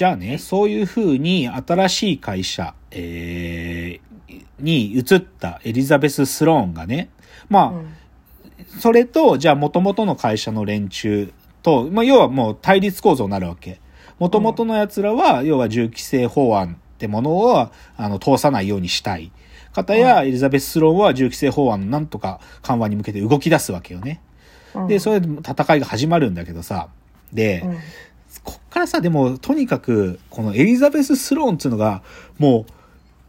じゃあね、そういう風に新しい会社、えー、に移ったエリザベス・スローンがね、まあ、うんそれと、じゃあ元々の会社の連中と、まあ、要はもう対立構造になるわけ。元々の奴らは、要は銃規制法案ってものを、あの、通さないようにしたい。方や、エリザベス・スローンは銃規制法案のなんとか緩和に向けて動き出すわけよね。うんで、それで戦いが始まるんだけどさ。で、うんからさ、でも、とにかく、このエリザベス・スローンっていうのが、もう、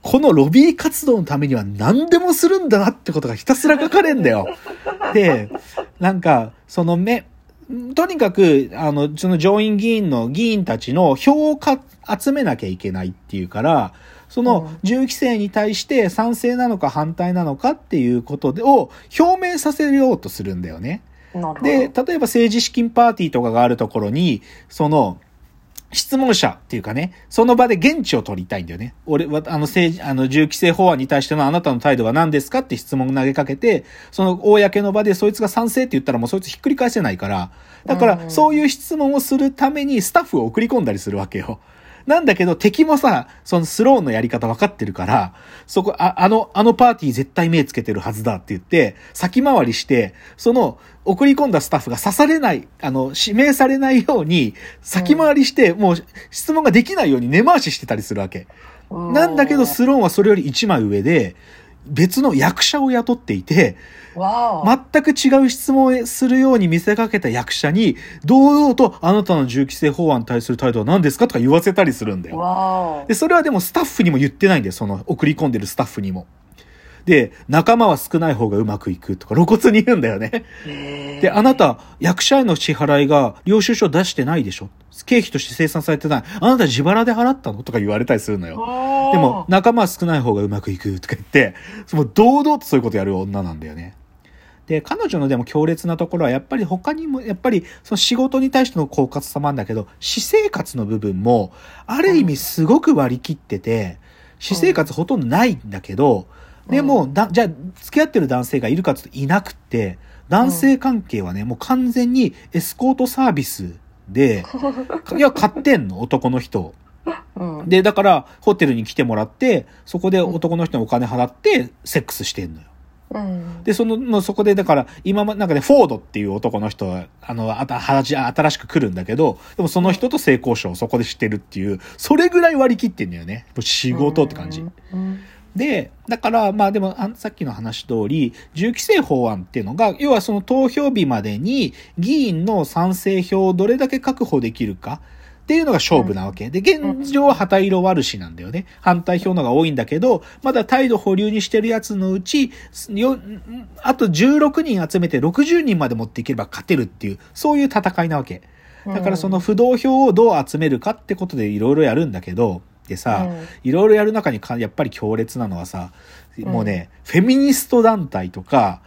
このロビー活動のためには何でもするんだなってことがひたすら書かれんだよ。で、なんか、その目、とにかく、あの、その上院議員の議員たちの票をか集めなきゃいけないっていうから、そのうん銃規制に対して賛成なのか反対なのかっていうことでを表明させようとするんだよね。で、例えば政治資金パーティーとかがあるところに、その、質問者っていうかね、その場で現地を取りたいんだよね。俺は、あの政治、あの、銃規制法案に対してのあなたの態度は何ですかって質問を投げかけて、その公の場でそいつが賛成って言ったらもうそいつひっくり返せないから、だかうらんそういう質問をするためにスタッフを送り込んだりするわけよ。なんだけど敵もさ、そのスローンのやり方分かってるから、そこ、ああの、あのパーティー絶対目つけてるはずだって言って、先回りして、その、送り込んだスタッフが刺されない、あの、指名されないように、先回りして、もう質問ができないように根回ししてたりするわけ。うんなんだけど、スローンはそれより一枚上で、別の役者を雇っていて、全く違う質問をするように見せかけた役者に、堂々とあなたの銃規制法案に対する態度は何ですかとか言わせたりするんだよ。で、それはでもスタッフにも言ってないんだよ。その送り込んでるスタッフにも。で、仲間は少ない方がうまくいくとか露骨に言うんだよね。で、あなた、役者への支払いが領収書出してないでしょ経費として生産されてない。あなた自腹で払ったのとか言われたりするのよ。でも、仲間は少ない方がうまくいくとか言って、その堂々とそういうことやる女なんだよね。で、彼女のでも強烈なところは、やっぱり他にも、やっぱりその仕事に対しての狡猾さもあるんだけど、私生活の部分も、ある意味すごく割り切ってて、私生活ほとんどないんだけど、でも、だじゃあ、付き合ってる男性がいるかっていうといなくって、男性関係はね、もう完全にエスコートサービスで、いや、買ってんの、男の人を。うんで、だから、ホテルに来てもらって、そこで男の人にお金払って、セックスしてんのよ。うんで、その、そこで、だから、今ま、なんかね、フォードっていう男の人は、あの、あた、新しく来るんだけど、でもその人と性交渉をそこでしてるっていう、それぐらい割り切ってんだよね。もう仕事って感じ。うんで、だから、まあでも、あさっきの話通り、銃規制法案っていうのが、要はその投票日までに議員の賛成票をどれだけ確保できるかっていうのが勝負なわけ。で、現状は旗色悪しなんだよね。反対票のが多いんだけど、まだ態度保留にしてるやつのうち、よあと16人集めて60人まで持っていければ勝てるっていう、そういう戦いなわけ。だからその不動票をどう集めるかってことでいろいろやるんだけど、でさ、うんいろいろやる中にかやっぱり強烈なのはさ、もうね、フェミニスト団体とか、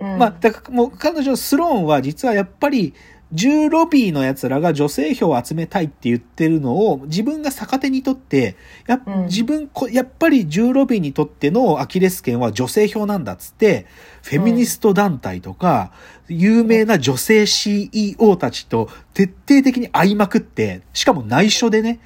うんまあ、だからもう彼女スローンは実はやっぱり、銃ロビーの奴らが女性票を集めたいって言ってるのを自分が逆手にとって、やっうん。自分こ、やっぱり銃ロビーにとってのアキレス腱は女性票なんだっつって、フェミニスト団体とか、有名な女性 CEO たちと徹底的に会いまくって、しかも内緒でね、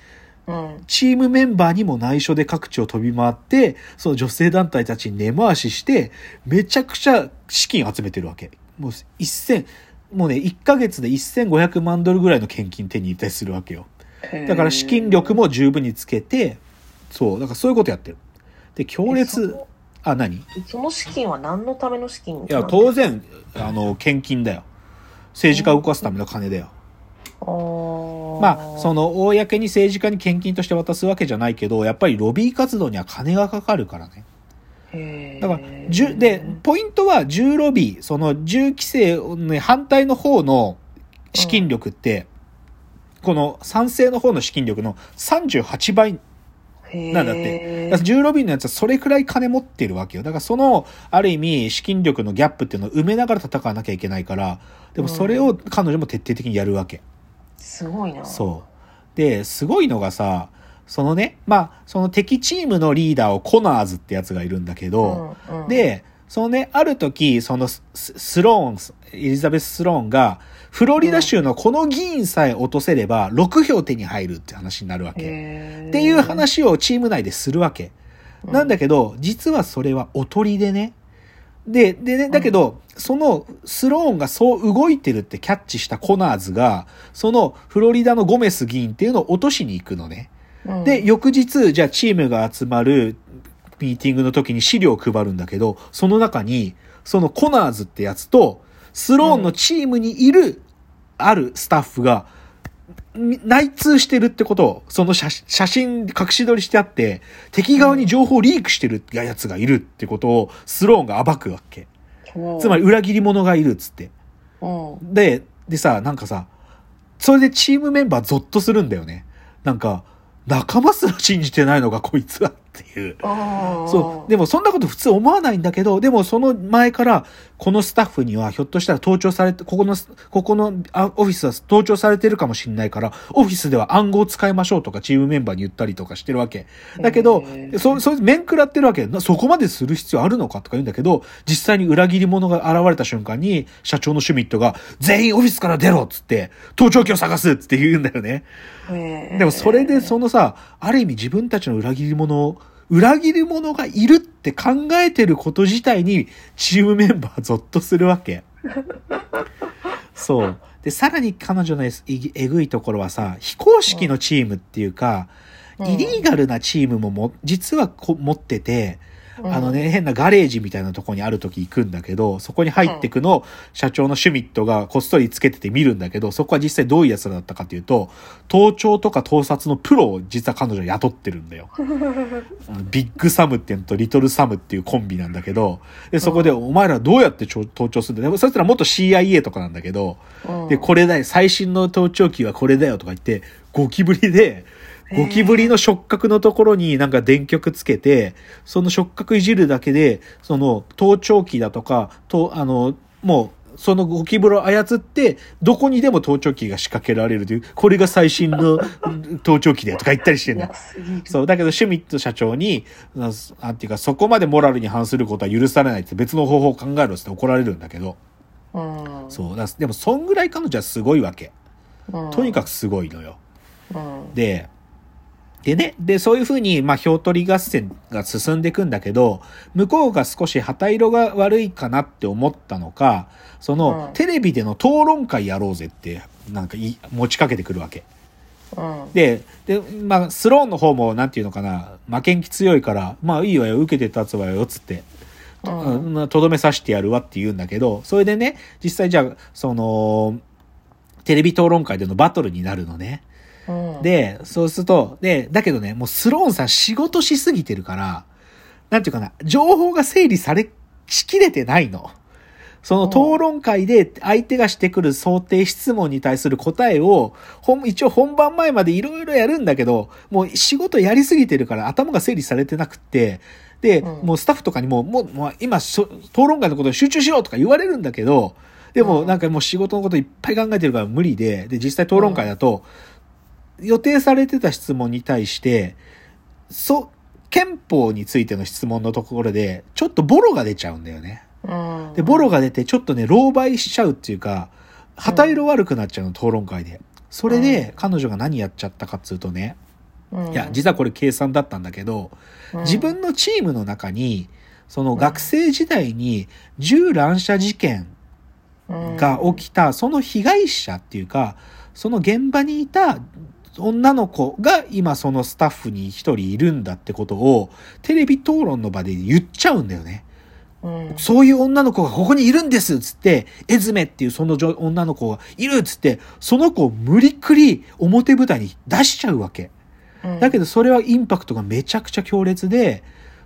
うん。チームメンバーにも内緒で各地を飛び回って、その女性団体たちに根回しして、めちゃくちゃ資金集めてるわけ。もう1000、もうね、1ヶ月で1500万ドルぐらいの献金手に入れたりするわけよ。だから資金力も十分につけて、そう、だからそういうことやってる。で、強え烈そ、あ、何？いその資金は何のための資金や、当然、あの、献金だよ。政治家を動かすための金だよ。まあ、その、の、公に政治家に献金として渡すわけじゃないけど、やっぱりロビー活動には金がかかるからね。だから、で、ポイントは銃ロビー、その銃規制、ね、反対の方の資金力って、この賛成の方の資金力の38倍なんだって。だから銃ロビーのやつはそれくらい金持ってるわけよ。だからその、ある意味、資金力のギャップっていうのを埋めながら戦わなきゃいけないから、でもそれを彼女も徹底的にやるわけ。すごいな。そう。で、すごいのがさ、そのね、まあ、その敵チームのリーダーをコナーズってやつがいるんだけど、うんうん、で、そのね、ある時、そのススローン、エリザベス・スローンが、フロリダ州のこの議員さえ落とせれば、6票手に入るって話になるわけ。っていう話をチーム内でするわけ。なんだけど、実はそれはおとりでね。で、でね、だけど、そのスローンがそう動いてるってキャッチしたコナーズが、そのフロリダのゴメス議員っていうのを落としに行くのね。うんで、翌日、じゃあチームが集まるミーティングの時に資料を配るんだけど、その中に、そのコナーズってやつと、スローンのチームにいる、あるスタッフが、み内通してるってことを、その写写真隠し撮りしてあって、敵側に情報をリークしてるやつがいるってことを、スローンが暴くわけ。つまり裏切り者がいるっつって。うんで、でさ、なんかさ、それでチームメンバーゾッとするんだよね。なんか、仲間すら信じてないのかこいつは。っていう。そう。でもそんなこと普通思わないんだけど、でもその前から、このスタッフにはひょっとしたら盗聴されて、ここの、ここのあオフィスは盗聴されてるかもしれないから、オフィスでは暗号を使いましょうとかチームメンバーに言ったりとかしてるわけ。だけどそ、そいつ面食らってるわけ。なそこまでする必要あるのかとか言うんだけど、実際に裏切り者が現れた瞬間に、社長のシュミットが、全員オフィスから出ろっつって、盗聴器を探すっつって言うんだよね。でもそれでそのさ、ある意味自分たちの裏切り者を、裏切り者がいるって考えてること自体にチームメンバーゾッとするわけ。そう。で、さらに彼女のえええぐいところはさ、非公式のチームっていうか、うんイリーガルなチームもも、実はこ持ってて、うんあのね、変なガレージみたいなとこにある時行くんだけど、そこに入ってくの、社長のシュミットがこっそりつけてて見るんだけど、そこは実際どういうやつらだったかっていうと、盗聴とか盗撮のプロを実は彼女は雇ってるんだよ。ビッグサムっていうのとリトルサムっていうコンビなんだけど、で、そこでお前らどうやって盗盗聴するんだよ？そいつら元 CIA とかなんだけど、うんで、これだよ、最新の盗聴器はこれだよとか言って、ゴキブリで、ゴキブリの触覚のところになんか電極つけて、その触覚いじるだけで、その盗聴器だとか、と、あの、もう、そのゴキブリを操って、どこにでも盗聴器が仕掛けられるという、これが最新のうん 盗聴器だよとか言ったりしてるそう、だけどシュミット社長に、ななんていうか、そこまでモラルに反することは許されないって別の方法を考えろって怒られるんだけど、うん。そう、だでもそんぐらい彼女はすごいわけ。うん。とにかくすごいのよ。うん。で、でね、で、そういうふうに、まあ、票取り合戦が進んでいくんだけど、向こうが少し旗色が悪いかなって思ったのか、その、うんテレビでの討論会やろうぜって、なんかい持ちかけてくるわけ。うんで、で、まあ、スローンの方も、なんていうのかな、負けん気強いから、まあいいわよ、受けて立つわよ、つって、うんうんとどめさしてやるわって言うんだけど、それでね、実際じゃあ、その、テレビ討論会でのバトルになるのね。うん。で、そうすると、で、だけどね、もうスローンさん仕事しすぎてるから、なんていうかな、情報が整理され、しきれてないの。その討論会で相手がしてくる想定質問に対する答えを、一応本番前までいろいろやるんだけど、もう仕事やりすぎてるから頭が整理されてなくって、で、うん。もうスタッフとかにも、もう、もう今討論会のことに集中しろとか言われるんだけど、でもうん。なんかもう仕事のこといっぱい考えてるから無理で、で、実際討論会だと、予定されてた質問に対して、そ、憲法についての質問のところで、ちょっとボロが出ちゃうんだよね。うん。で、ボロが出て、ちょっとね、狼狽しちゃうっていうか、旗色悪くなっちゃうの、討論会で。それで、彼女が何やっちゃったかっつうとね、うん。いや、実はこれ計算だったんだけど、うん。自分のチームの中に、その学生時代に銃乱射事件が起きた、その被害者っていうか、その現場にいた女の子が今そのスタッフに一人いるんだってことを、テレビ討論の場で言っちゃうんだよね。うんそういう女の子がここにいるんですっつって、エズメっていうその女女の子がいるっつって、その子を無理くり表舞台に出しちゃうわけ。うんだけどそれはインパクトがめちゃくちゃ強烈で、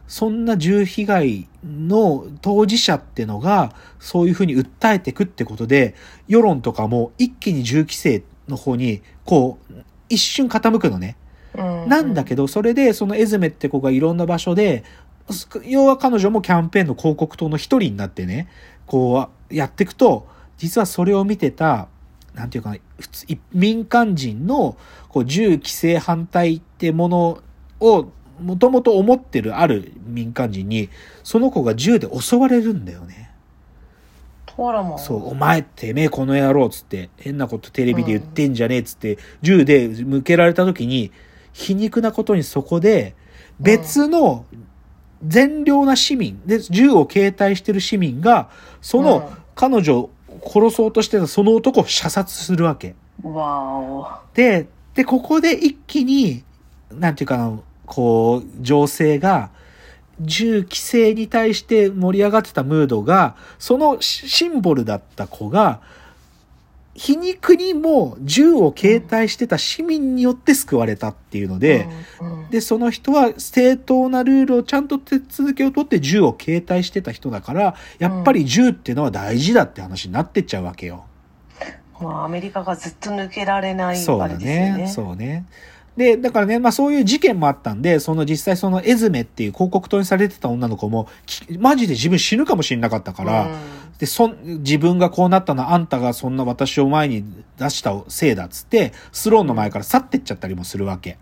そんな銃被害の当事者ってのが、そういうふうに訴えてくってことで、世論とかも一気に銃規制の方に、こう、一瞬傾くのね。うんなんだけど、それで、そのエズメって子がいろんな場所で、す要は彼女もキャンペーンの広告塔の一人になってね、こう、やっていくと、実はそれを見てた、なんていうかな、普通、一民間人の、こう、銃規制反対ってものをもともと思ってるある民間人に、その子が銃で襲われるんだよね。あらまあ。そう、お前てめえこの野郎つって、変なことテレビで言ってんじゃねえつって、銃で向けられた時に、皮肉なことにそこで、別の善良な市民、で、銃を携帯してる市民が、その彼女を殺そうとしてたその男を射殺するわけ。わお。で、で、ここで一気に、なんていうかな、こう、情勢が、銃規制に対して盛り上がってたムードが、そのシシンボルだった子が、皮肉にも銃を携帯してた市民によって救われたっていうので、で、その人は正当なルールをちゃんと手続きを取って銃を携帯してた人だから、やっぱり銃っていうのは大事だって話になってっちゃうわけよ。まあ、アメリカがずっと抜けられないそうだ。ね。そうね。で、だからね、まあそういう事件もあったんで、その実際そのエズメっていう広告塔にされてた女の子も、きマジで自分死ぬかもしれなかったから、で、そん、自分がこうなったのはあんたがそんな私を前に出したせいだっつって、スローンの前から去ってっちゃったりもするわけ。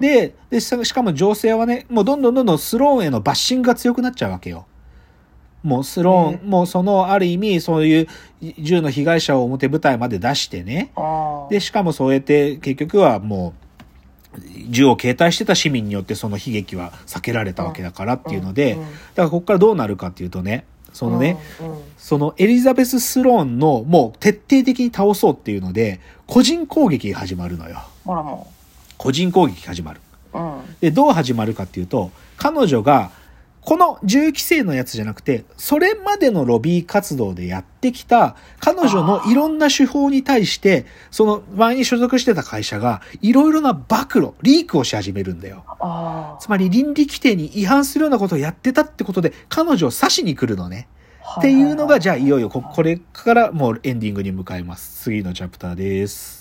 で、で、ししかも情勢はね、もうどんどんどんどんスローンへのバッシングが強くなっちゃうわけよ。もうスローン、もうそのある意味そういう銃の被害者を表舞台まで出してね。で、しかもそうやって結局はもう、銃を携帯してた市民によってその悲劇は避けられたわけだからっていうので、うんだからここからどうなるかっていうとね、そのね、うんうんそのエリザベス・スローンのもう徹底的に倒そうっていうので、個人攻撃が始まるのよ。ほらも個人攻撃が始まる。う。うん。で、どう始まるかっていうと、彼女が、この銃規制のやつじゃなくて、それまでのロビー活動でやってきた、彼女のいろんな手法に対して、その前に所属してた会社が、いろいろな暴露、リークをし始めるんだよ。つまり倫理規定に違反するようなことをやってたってことで、彼女を刺しに来るのね。っていうのが、じゃあいよいよこ、これからもうエンディングに向かいます。次のチャプターです。